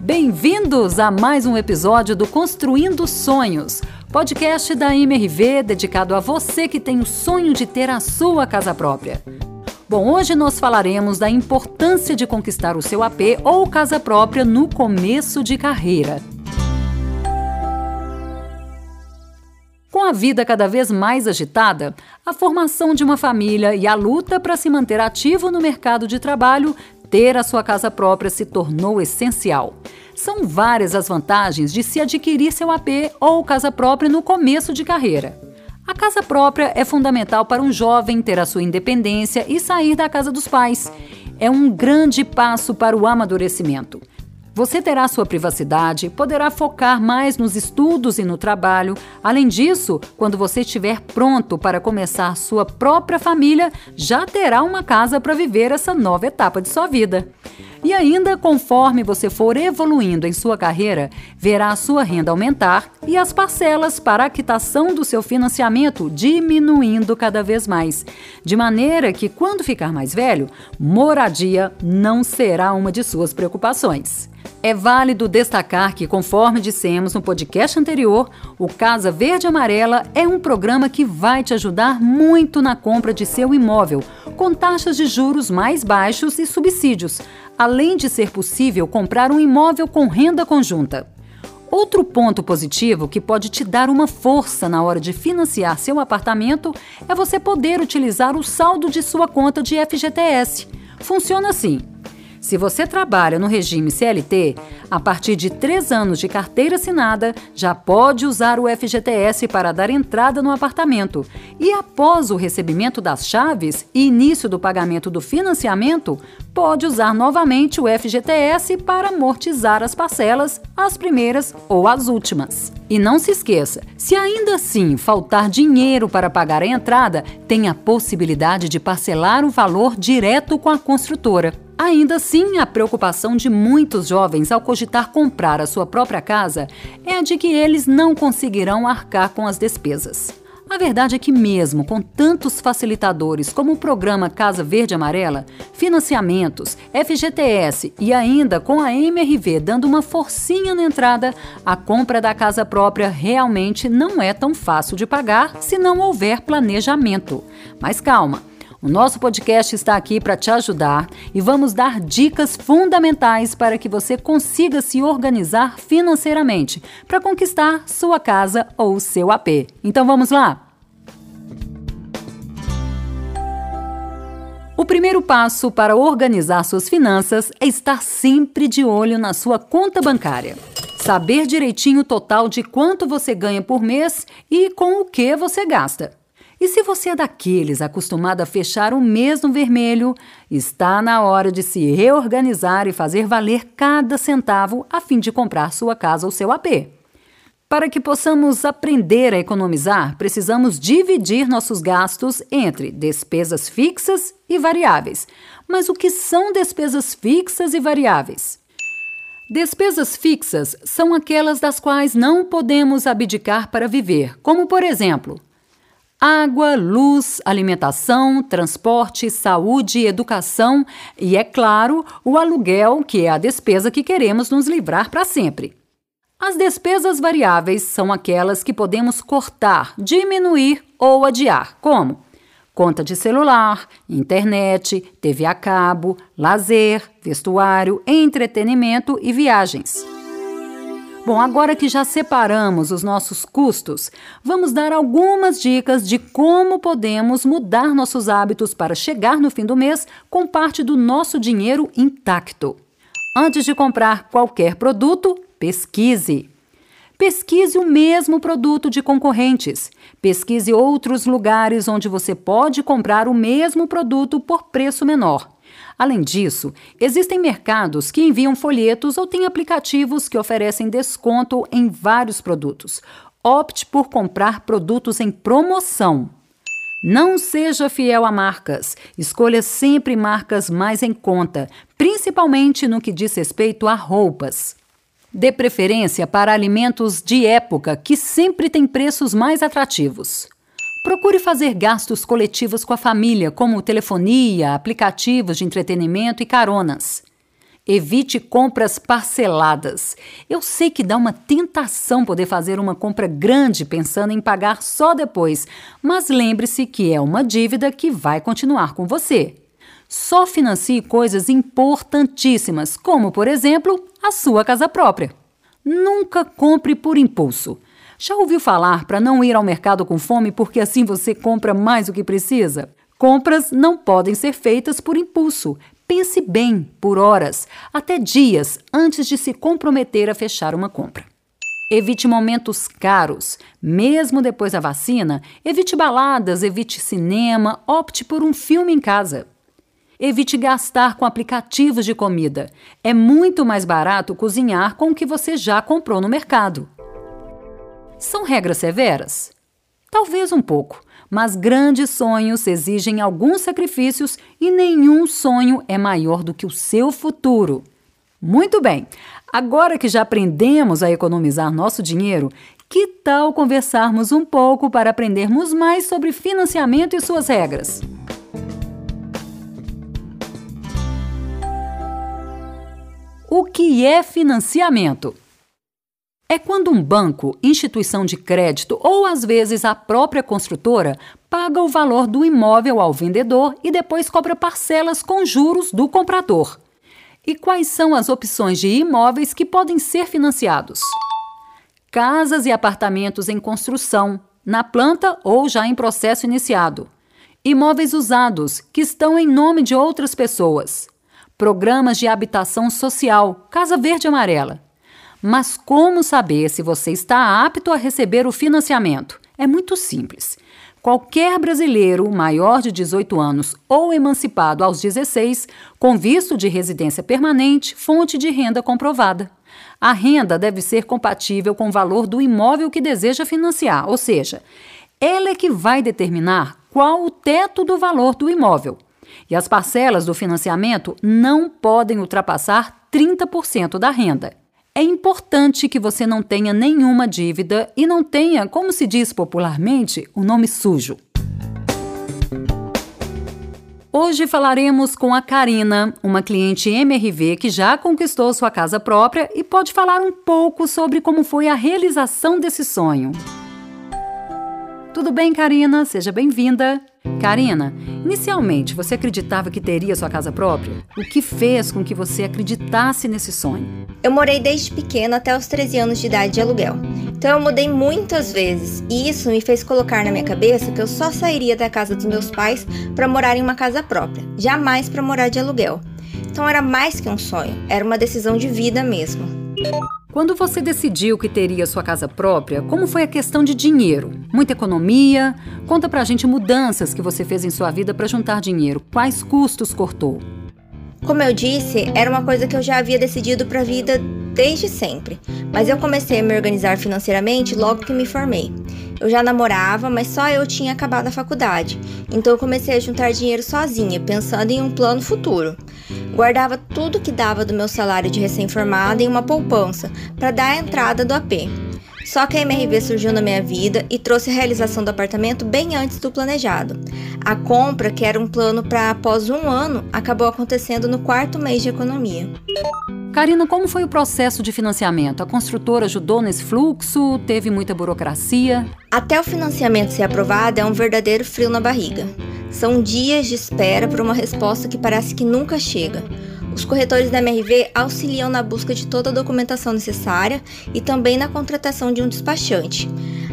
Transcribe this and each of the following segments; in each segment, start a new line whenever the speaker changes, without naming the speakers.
Bem-vindos a mais um episódio do Construindo Sonhos, podcast da MRV dedicado a você que tem o sonho de ter a sua casa própria. Bom, hoje nós falaremos da importância de conquistar o seu AP ou casa própria no começo de carreira. A vida cada vez mais agitada, a formação de uma família e a luta para se manter ativo no mercado de trabalho, ter a sua casa própria se tornou essencial. São várias as vantagens de se adquirir seu AP ou casa própria no começo de carreira. A casa própria é fundamental para um jovem ter a sua independência e sair da casa dos pais. É um grande passo para o amadurecimento. Você terá sua privacidade, poderá focar mais nos estudos e no trabalho. Além disso, quando você estiver pronto para começar sua própria família, já terá uma casa para viver essa nova etapa de sua vida. E ainda, conforme você for evoluindo em sua carreira, verá a sua renda aumentar e as parcelas para a quitação do seu financiamento diminuindo cada vez mais. De maneira que, quando ficar mais velho, moradia não será uma de suas preocupações. É válido destacar que, conforme dissemos no podcast anterior, o Casa Verde Amarela é um programa que vai te ajudar muito na compra de seu imóvel, com taxas de juros mais baixos e subsídios, além de ser possível comprar um imóvel com renda conjunta. Outro ponto positivo que pode te dar uma força na hora de financiar seu apartamento é você poder utilizar o saldo de sua conta de FGTS. Funciona assim. Se você trabalha no regime CLT, a partir de três anos de carteira assinada, já pode usar o FGTS para dar entrada no apartamento. E após o recebimento das chaves e início do pagamento do financiamento, pode usar novamente o FGTS para amortizar as parcelas, as primeiras ou as últimas. E não se esqueça, se ainda assim faltar dinheiro para pagar a entrada, tem a possibilidade de parcelar o valor direto com a construtora. Ainda assim, a preocupação de muitos jovens ao cogitar comprar a sua própria casa é a de que eles não conseguirão arcar com as despesas. A verdade é que, mesmo com tantos facilitadores como o programa Casa Verde Amarela, financiamentos, FGTS e ainda com a MRV dando uma forcinha na entrada, a compra da casa própria realmente não é tão fácil de pagar se não houver planejamento. Mas calma! O nosso podcast está aqui para te ajudar e vamos dar dicas fundamentais para que você consiga se organizar financeiramente para conquistar sua casa ou seu AP. Então vamos lá? O primeiro passo para organizar suas finanças é estar sempre de olho na sua conta bancária. Saber direitinho o total de quanto você ganha por mês e com o que você gasta. E se você é daqueles acostumado a fechar o mês no vermelho, está na hora de se reorganizar e fazer valer cada centavo a fim de comprar sua casa ou seu AP. Para que possamos aprender a economizar, precisamos dividir nossos gastos entre despesas fixas e variáveis. Mas o que são despesas fixas e variáveis? Despesas fixas são aquelas das quais não podemos abdicar para viver, como, por exemplo, água, luz, alimentação, transporte, saúde, educação e, é claro, o aluguel, que é a despesa que queremos nos livrar para sempre. As despesas variáveis são aquelas que podemos cortar, diminuir ou adiar, como conta de celular, internet, TV a cabo, lazer, vestuário, entretenimento e viagens. Bom, agora que já separamos os nossos custos, vamos dar algumas dicas de como podemos mudar nossos hábitos para chegar no fim do mês com parte do nosso dinheiro intacto. Antes de comprar qualquer produto, pesquise. Pesquise o mesmo produto de concorrentes. Pesquise outros lugares onde você pode comprar o mesmo produto por preço menor. Além disso, existem mercados que enviam folhetos ou têm aplicativos que oferecem desconto em vários produtos. Opte por comprar produtos em promoção. Não seja fiel a marcas. Escolha sempre marcas mais em conta, principalmente no que diz respeito a roupas. Dê preferência para alimentos de época que sempre têm preços mais atrativos. Procure fazer gastos coletivos com a família, como telefonia, aplicativos de entretenimento e caronas. Evite compras parceladas. Eu sei que dá uma tentação poder fazer uma compra grande pensando em pagar só depois, mas lembre-se que é uma dívida que vai continuar com você. Só financie coisas importantíssimas, como, por exemplo, a sua casa própria. Nunca compre por impulso. Já ouviu falar para não ir ao mercado com fome porque assim você compra mais do que precisa? Compras não podem ser feitas por impulso. Pense bem por horas, até dias, antes de se comprometer a fechar uma compra. Evite momentos caros. Mesmo depois da vacina, evite baladas, evite cinema, opte por um filme em casa. Evite gastar com aplicativos de comida. É muito mais barato cozinhar com o que você já comprou no mercado. São regras severas? Talvez um pouco, mas grandes sonhos exigem alguns sacrifícios e nenhum sonho é maior do que o seu futuro. Muito bem, agora que já aprendemos a economizar nosso dinheiro, que tal conversarmos um pouco para aprendermos mais sobre financiamento e suas regras? O que é financiamento? É quando um banco, instituição de crédito ou às vezes a própria construtora paga o valor do imóvel ao vendedor e depois cobra parcelas com juros do comprador. E quais são as opções de imóveis que podem ser financiados? Casas e apartamentos em construção, na planta ou já em processo iniciado. Imóveis usados, que estão em nome de outras pessoas. Programas de habitação social, Casa Verde Amarela mas como saber se você está apto a receber o financiamento? É muito simples. Qualquer brasileiro maior de 18 anos ou emancipado aos 16, com visto de residência permanente, fonte de renda comprovada. A renda deve ser compatível com o valor do imóvel que deseja financiar, ou seja, ela é que vai determinar qual o teto do valor do imóvel. E as parcelas do financiamento não podem ultrapassar 30% da renda. É importante que você não tenha nenhuma dívida e não tenha, como se diz popularmente, o um nome sujo. Hoje falaremos com a Karina, uma cliente MRV que já conquistou sua casa própria e pode falar um pouco sobre como foi a realização desse sonho. Tudo bem, Karina? Seja bem-vinda. Karina, inicialmente você acreditava que teria sua casa própria? O que fez com que você acreditasse nesse sonho?
Eu morei desde pequena até os 13 anos de idade de aluguel. Então eu mudei muitas vezes e isso me fez colocar na minha cabeça que eu só sairia da casa dos meus pais para morar em uma casa própria, jamais para morar de aluguel. Então era mais que um sonho, era uma decisão de vida mesmo.
Quando você decidiu que teria sua casa própria, como foi a questão de dinheiro? Muita economia? Conta pra gente mudanças que você fez em sua vida para juntar dinheiro. Quais custos cortou?
Como eu disse, era uma coisa que eu já havia decidido para a vida desde sempre, mas eu comecei a me organizar financeiramente logo que me formei. Eu já namorava, mas só eu tinha acabado a faculdade, então eu comecei a juntar dinheiro sozinha, pensando em um plano futuro. Guardava tudo que dava do meu salário de recém-formada em uma poupança para dar a entrada do AP. Só que a MRV surgiu na minha vida e trouxe a realização do apartamento bem antes do planejado. A compra, que era um plano para após um ano, acabou acontecendo no quarto mês de economia.
Karina, como foi o processo de financiamento? A construtora ajudou nesse fluxo? Teve muita burocracia?
Até o financiamento ser aprovado é um verdadeiro frio na barriga. São dias de espera por uma resposta que parece que nunca chega. Os corretores da MRV auxiliam na busca de toda a documentação necessária e também na contratação de um despachante.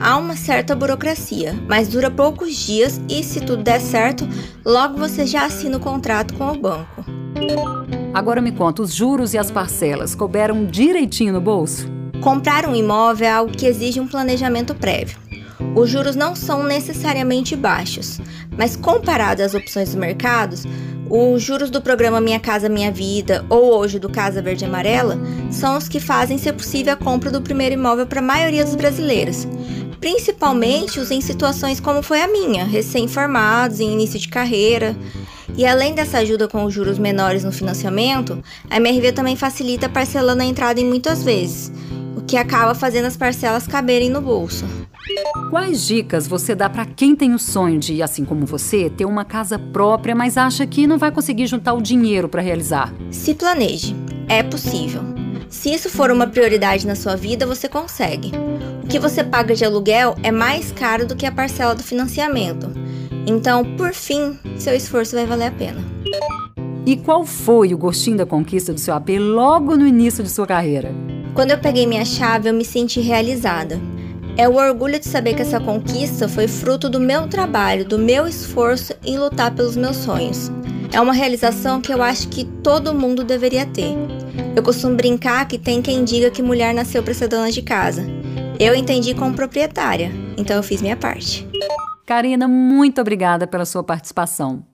Há uma certa burocracia, mas dura poucos dias e, se tudo der certo, logo você já assina o contrato com o banco.
Agora me conta, os juros e as parcelas couberam direitinho no bolso?
Comprar um imóvel é algo que exige um planejamento prévio. Os juros não são necessariamente baixos, mas comparado às opções do mercado, os juros do programa Minha Casa Minha Vida ou hoje do Casa Verde Amarela são os que fazem ser possível a compra do primeiro imóvel para a maioria dos brasileiros, principalmente os em situações como foi a minha, recém-formados, em início de carreira. E além dessa ajuda com os juros menores no financiamento, a MRV também facilita parcelando a entrada em muitas vezes, o que acaba fazendo as parcelas caberem no bolso.
Quais dicas você dá para quem tem o sonho de, assim como você, ter uma casa própria, mas acha que não vai conseguir juntar o dinheiro para realizar?
Se planeje, é possível. Se isso for uma prioridade na sua vida, você consegue. O que você paga de aluguel é mais caro do que a parcela do financiamento. Então, por fim, seu esforço vai valer a pena.
E qual foi o gostinho da conquista do seu AP logo no início de sua carreira?
Quando eu peguei minha chave, eu me senti realizada. É o orgulho de saber que essa conquista foi fruto do meu trabalho, do meu esforço em lutar pelos meus sonhos. É uma realização que eu acho que todo mundo deveria ter. Eu costumo brincar que tem quem diga que mulher nasceu para ser dona de casa. Eu entendi como proprietária, então eu fiz minha parte.
Karina, muito obrigada pela sua participação.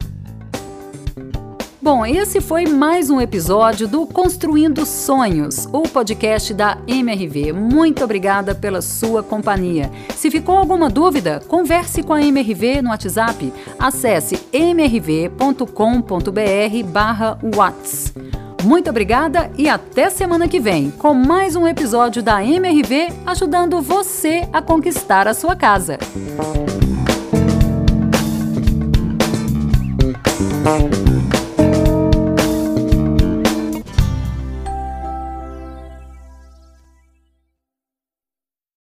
Bom, esse foi mais um episódio do Construindo Sonhos, o podcast da MRV. Muito obrigada pela sua companhia. Se ficou alguma dúvida, converse com a MRV no WhatsApp. Acesse mrv.com.br/whats. Muito obrigada e até semana que vem com mais um episódio da MRV ajudando você a conquistar a sua casa. Thank you.